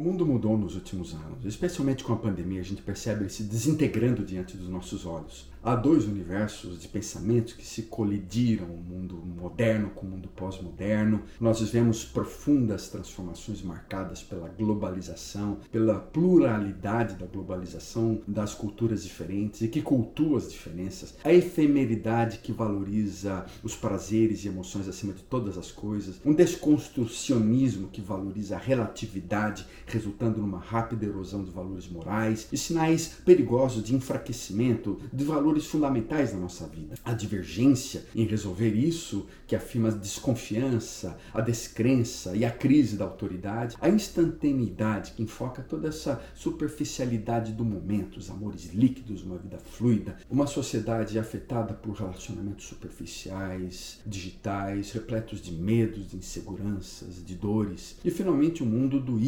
mundo mudou nos últimos anos, especialmente com a pandemia, a gente percebe ele se desintegrando diante dos nossos olhos. Há dois universos de pensamentos que se colidiram, o mundo moderno com o mundo pós-moderno. Nós vivemos profundas transformações marcadas pela globalização, pela pluralidade da globalização das culturas diferentes e que cultua as diferenças. A efemeridade que valoriza os prazeres e emoções acima de todas as coisas. Um desconstrucionismo que valoriza a relatividade, resultando numa rápida erosão de valores morais. E sinais perigosos de enfraquecimento de valores fundamentais da nossa vida. A divergência em resolver isso, que afirma a desconfiança, a descrença e a crise da autoridade. A instantaneidade, que enfoca toda essa superficialidade do momento, os amores líquidos, uma vida fluida. Uma sociedade afetada por relacionamentos superficiais, digitais, repletos de medos, de inseguranças, de dores. E finalmente o mundo do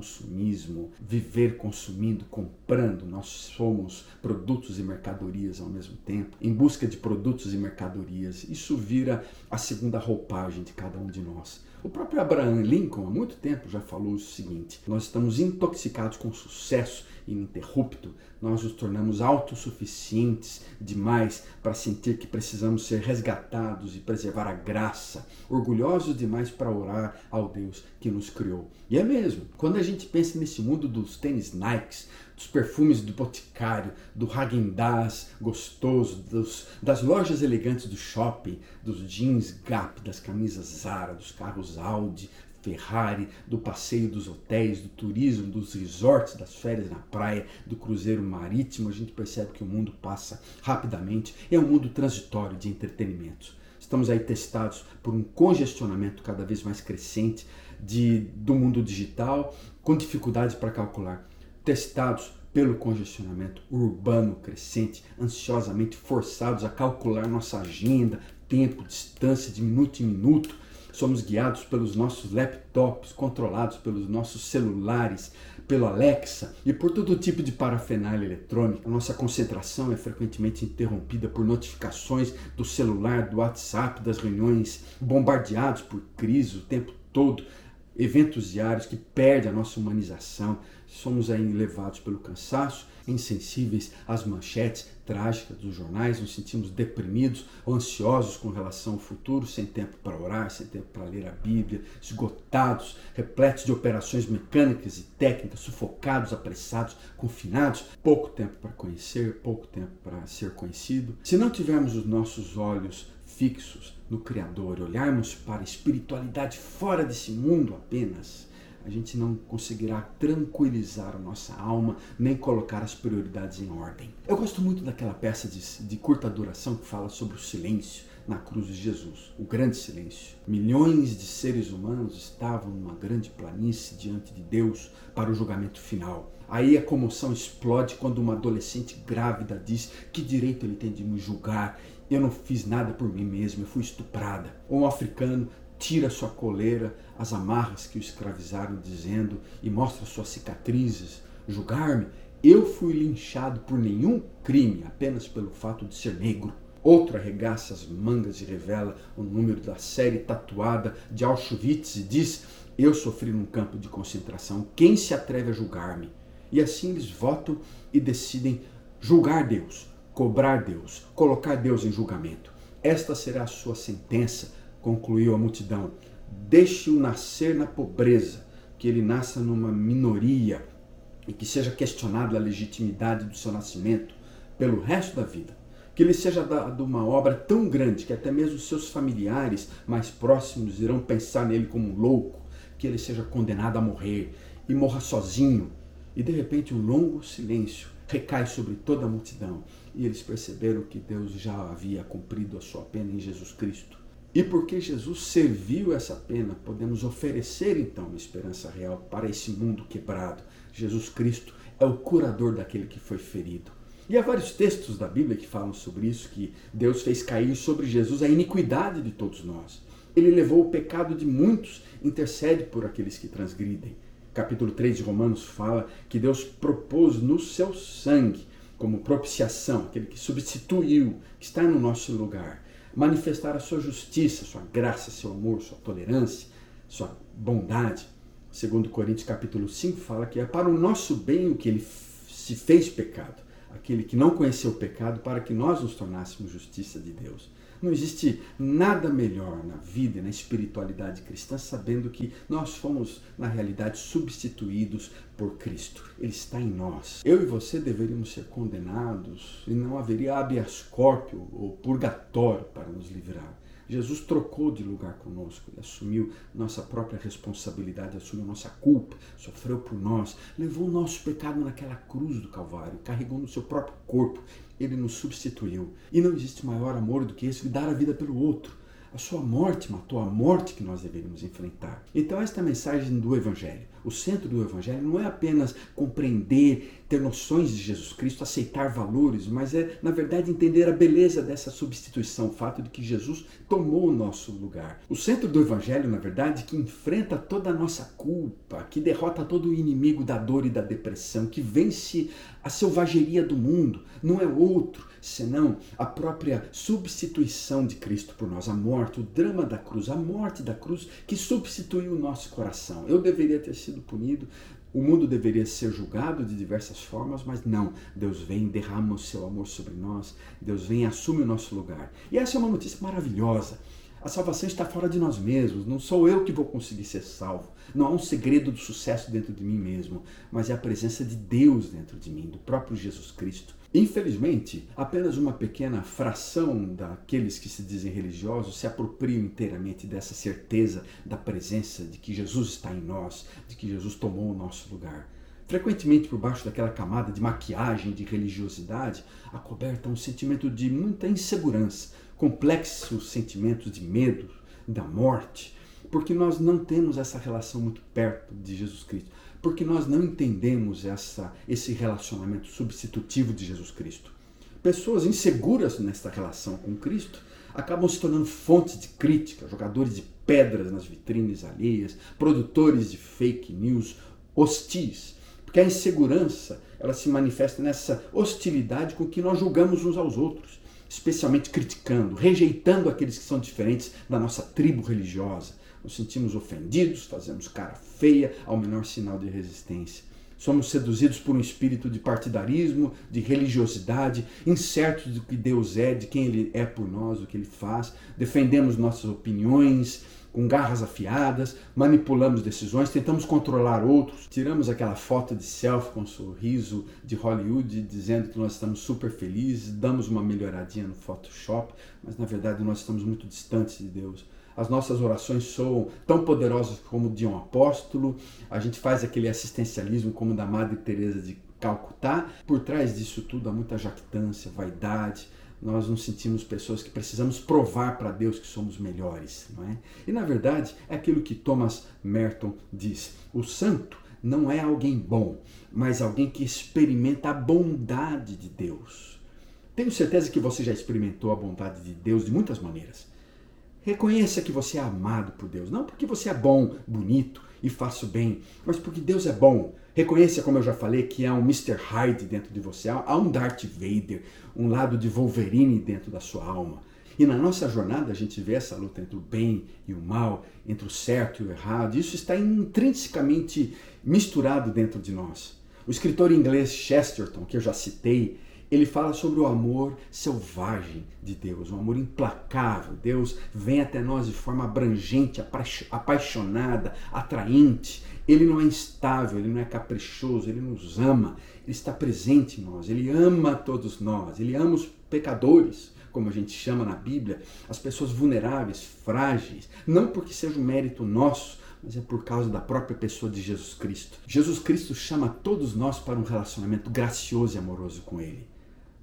hiperconsumismo, viver consumindo, comprando. Nós somos produtos e mercadorias ao mesmo tempo, em busca de produtos e mercadorias. Isso vira a segunda roupagem de cada um de nós. O próprio Abraham Lincoln, há muito tempo, já falou o seguinte: nós estamos intoxicados com sucesso ininterrupto, nós nos tornamos autossuficientes demais para sentir que precisamos ser resgatados e preservar a graça, orgulhosos demais para orar ao Deus que nos criou. E é mesmo, quando a gente pensa nesse mundo dos tênis Nikes, dos perfumes do Boticário, do Häagen-Dazs gostoso, dos, das lojas elegantes do shopping, dos jeans Gap, das camisas Zara, dos carros Audi, Ferrari, do passeio dos hotéis, do turismo, dos resorts, das férias na praia, do cruzeiro marítimo, a gente percebe que o mundo passa rapidamente e é um mundo transitório de entretenimento. Estamos aí testados por um congestionamento cada vez mais crescente de, do mundo digital, com dificuldade para calcular testados pelo congestionamento urbano crescente, ansiosamente forçados a calcular nossa agenda, tempo, distância de minuto em minuto. Somos guiados pelos nossos laptops, controlados pelos nossos celulares, pelo Alexa e por todo tipo de parafernália eletrônica. A nossa concentração é frequentemente interrompida por notificações do celular, do WhatsApp, das reuniões, bombardeados por crise o tempo todo eventos diários que perdem a nossa humanização, somos aí levados pelo cansaço, insensíveis às manchetes trágicas dos jornais, nos sentimos deprimidos ansiosos com relação ao futuro, sem tempo para orar, sem tempo para ler a Bíblia, esgotados, repletos de operações mecânicas e técnicas, sufocados, apressados, confinados, pouco tempo para conhecer, pouco tempo para ser conhecido. Se não tivermos os nossos olhos fixos no Criador, olharmos para a espiritualidade fora desse mundo apenas, a gente não conseguirá tranquilizar a nossa alma nem colocar as prioridades em ordem. Eu gosto muito daquela peça de, de curta duração que fala sobre o silêncio na cruz de Jesus, o grande silêncio. Milhões de seres humanos estavam numa grande planície diante de Deus para o julgamento final. Aí a comoção explode quando uma adolescente grávida diz que direito ele tem de me julgar eu não fiz nada por mim mesmo, eu fui estuprada. Ou um africano tira sua coleira, as amarras que o escravizaram, dizendo e mostra suas cicatrizes. Julgar-me, eu fui linchado por nenhum crime, apenas pelo fato de ser negro. Outro arregaça as mangas e revela o número da série tatuada de Auschwitz e diz: Eu sofri num campo de concentração, quem se atreve a julgar-me? E assim eles votam e decidem julgar Deus cobrar Deus, colocar Deus em julgamento. Esta será a sua sentença, concluiu a multidão. Deixe-o nascer na pobreza, que ele nasça numa minoria e que seja questionada a legitimidade do seu nascimento pelo resto da vida. Que lhe seja dado uma obra tão grande que até mesmo seus familiares mais próximos irão pensar nele como um louco, que ele seja condenado a morrer e morra sozinho. E de repente um longo silêncio recai sobre toda a multidão e eles perceberam que Deus já havia cumprido a sua pena em Jesus Cristo. E porque Jesus serviu essa pena, podemos oferecer então uma esperança real para esse mundo quebrado. Jesus Cristo é o curador daquele que foi ferido. E há vários textos da Bíblia que falam sobre isso, que Deus fez cair sobre Jesus a iniquidade de todos nós. Ele levou o pecado de muitos, intercede por aqueles que transgridem. Capítulo 3 de Romanos fala que Deus propôs no seu sangue como propiciação, aquele que substituiu, que está no nosso lugar, manifestar a sua justiça, sua graça, seu amor, sua tolerância, sua bondade, Segundo Coríntios capítulo 5 fala que é para o nosso bem o que ele se fez pecado, aquele que não conheceu o pecado, para que nós nos tornássemos justiça de Deus. Não existe nada melhor na vida e na espiritualidade cristã sabendo que nós fomos, na realidade, substituídos por Cristo. Ele está em nós. Eu e você deveríamos ser condenados e não haveria habeas corpus ou purgatório para nos livrar. Jesus trocou de lugar conosco, ele assumiu nossa própria responsabilidade, assumiu nossa culpa, sofreu por nós, levou o nosso pecado naquela cruz do Calvário, carregou no seu próprio corpo, ele nos substituiu. E não existe maior amor do que esse de dar a vida pelo outro. A sua morte matou a morte que nós deveríamos enfrentar. Então, esta mensagem do Evangelho. O centro do Evangelho não é apenas compreender, ter noções de Jesus Cristo, aceitar valores, mas é, na verdade, entender a beleza dessa substituição, o fato de que Jesus tomou o nosso lugar. O centro do Evangelho, na verdade, que enfrenta toda a nossa culpa, que derrota todo o inimigo da dor e da depressão, que vence a selvageria do mundo, não é outro senão a própria substituição de Cristo por nós, a morte, o drama da cruz, a morte da cruz que substituiu o nosso coração. Eu deveria ter sido sido punido, o mundo deveria ser julgado de diversas formas, mas não. Deus vem, derrama o seu amor sobre nós, Deus vem e assume o nosso lugar. E essa é uma notícia maravilhosa. A salvação está fora de nós mesmos. Não sou eu que vou conseguir ser salvo. Não há um segredo do sucesso dentro de mim mesmo, mas é a presença de Deus dentro de mim, do próprio Jesus Cristo. Infelizmente, apenas uma pequena fração daqueles que se dizem religiosos se apropriam inteiramente dessa certeza da presença de que Jesus está em nós, de que Jesus tomou o nosso lugar. Frequentemente, por baixo daquela camada de maquiagem de religiosidade, acoberta um sentimento de muita insegurança, complexos sentimentos de medo, da morte, porque nós não temos essa relação muito perto de Jesus Cristo porque nós não entendemos essa, esse relacionamento substitutivo de Jesus Cristo. Pessoas inseguras nesta relação com Cristo acabam se tornando fontes de crítica, jogadores de pedras nas vitrines alheias, produtores de fake news hostis. Porque a insegurança ela se manifesta nessa hostilidade com que nós julgamos uns aos outros, especialmente criticando, rejeitando aqueles que são diferentes da nossa tribo religiosa, nos sentimos ofendidos, fazemos cara feia ao menor sinal de resistência. Somos seduzidos por um espírito de partidarismo, de religiosidade, incertos do que Deus é, de quem Ele é por nós, o que Ele faz. Defendemos nossas opiniões com garras afiadas, manipulamos decisões, tentamos controlar outros, tiramos aquela foto de selfie com um sorriso de Hollywood dizendo que nós estamos super felizes, damos uma melhoradinha no Photoshop, mas na verdade nós estamos muito distantes de Deus as nossas orações soam tão poderosas como de um apóstolo, a gente faz aquele assistencialismo como da Madre Teresa de Calcutá. Por trás disso tudo há muita jactância, vaidade. Nós nos sentimos pessoas que precisamos provar para Deus que somos melhores, não é? E na verdade é aquilo que Thomas Merton diz: o santo não é alguém bom, mas alguém que experimenta a bondade de Deus. Tenho certeza que você já experimentou a bondade de Deus de muitas maneiras. Reconheça que você é amado por Deus, não porque você é bom, bonito e faça o bem, mas porque Deus é bom. Reconheça, como eu já falei, que há um Mr. Hyde dentro de você, há um Darth Vader, um lado de Wolverine dentro da sua alma. E na nossa jornada a gente vê essa luta entre o bem e o mal, entre o certo e o errado. Isso está intrinsecamente misturado dentro de nós. O escritor inglês Chesterton, que eu já citei, ele fala sobre o amor selvagem de Deus, um amor implacável. Deus vem até nós de forma abrangente, apaixonada, atraente. Ele não é instável, ele não é caprichoso, ele nos ama, ele está presente em nós, ele ama todos nós, ele ama os pecadores, como a gente chama na Bíblia, as pessoas vulneráveis, frágeis, não porque seja um mérito nosso, mas é por causa da própria pessoa de Jesus Cristo. Jesus Cristo chama todos nós para um relacionamento gracioso e amoroso com Ele.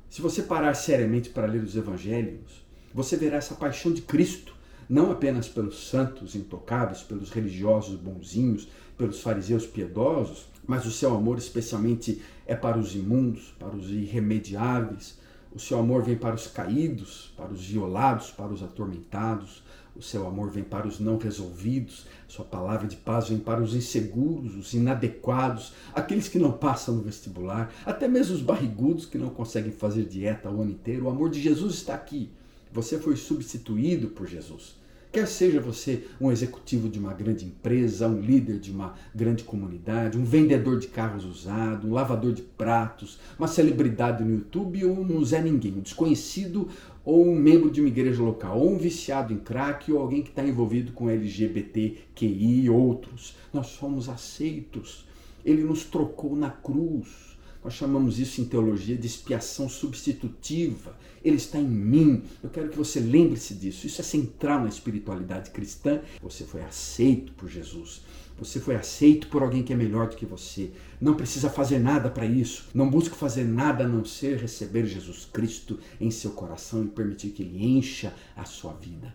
Se você parar seriamente para ler os evangelhos, você verá essa paixão de Cristo, não apenas pelos santos intocáveis, pelos religiosos bonzinhos, pelos fariseus piedosos, mas o seu amor especialmente é para os imundos, para os irremediáveis. O seu amor vem para os caídos, para os violados, para os atormentados, o seu amor vem para os não resolvidos, sua palavra de paz vem para os inseguros, os inadequados, aqueles que não passam no vestibular, até mesmo os barrigudos que não conseguem fazer dieta o ano inteiro. O amor de Jesus está aqui. Você foi substituído por Jesus. Quer seja você um executivo de uma grande empresa, um líder de uma grande comunidade, um vendedor de carros usados, um lavador de pratos, uma celebridade no YouTube ou um Zé Ninguém, um desconhecido ou um membro de uma igreja local, ou um viciado em crack, ou alguém que está envolvido com LGBTQI e outros. Nós somos aceitos. Ele nos trocou na cruz. Nós chamamos isso em teologia de expiação substitutiva. Ele está em mim. Eu quero que você lembre-se disso. Isso é central na espiritualidade cristã. Você foi aceito por Jesus. Você foi aceito por alguém que é melhor do que você. Não precisa fazer nada para isso. Não busque fazer nada a não ser receber Jesus Cristo em seu coração e permitir que ele encha a sua vida.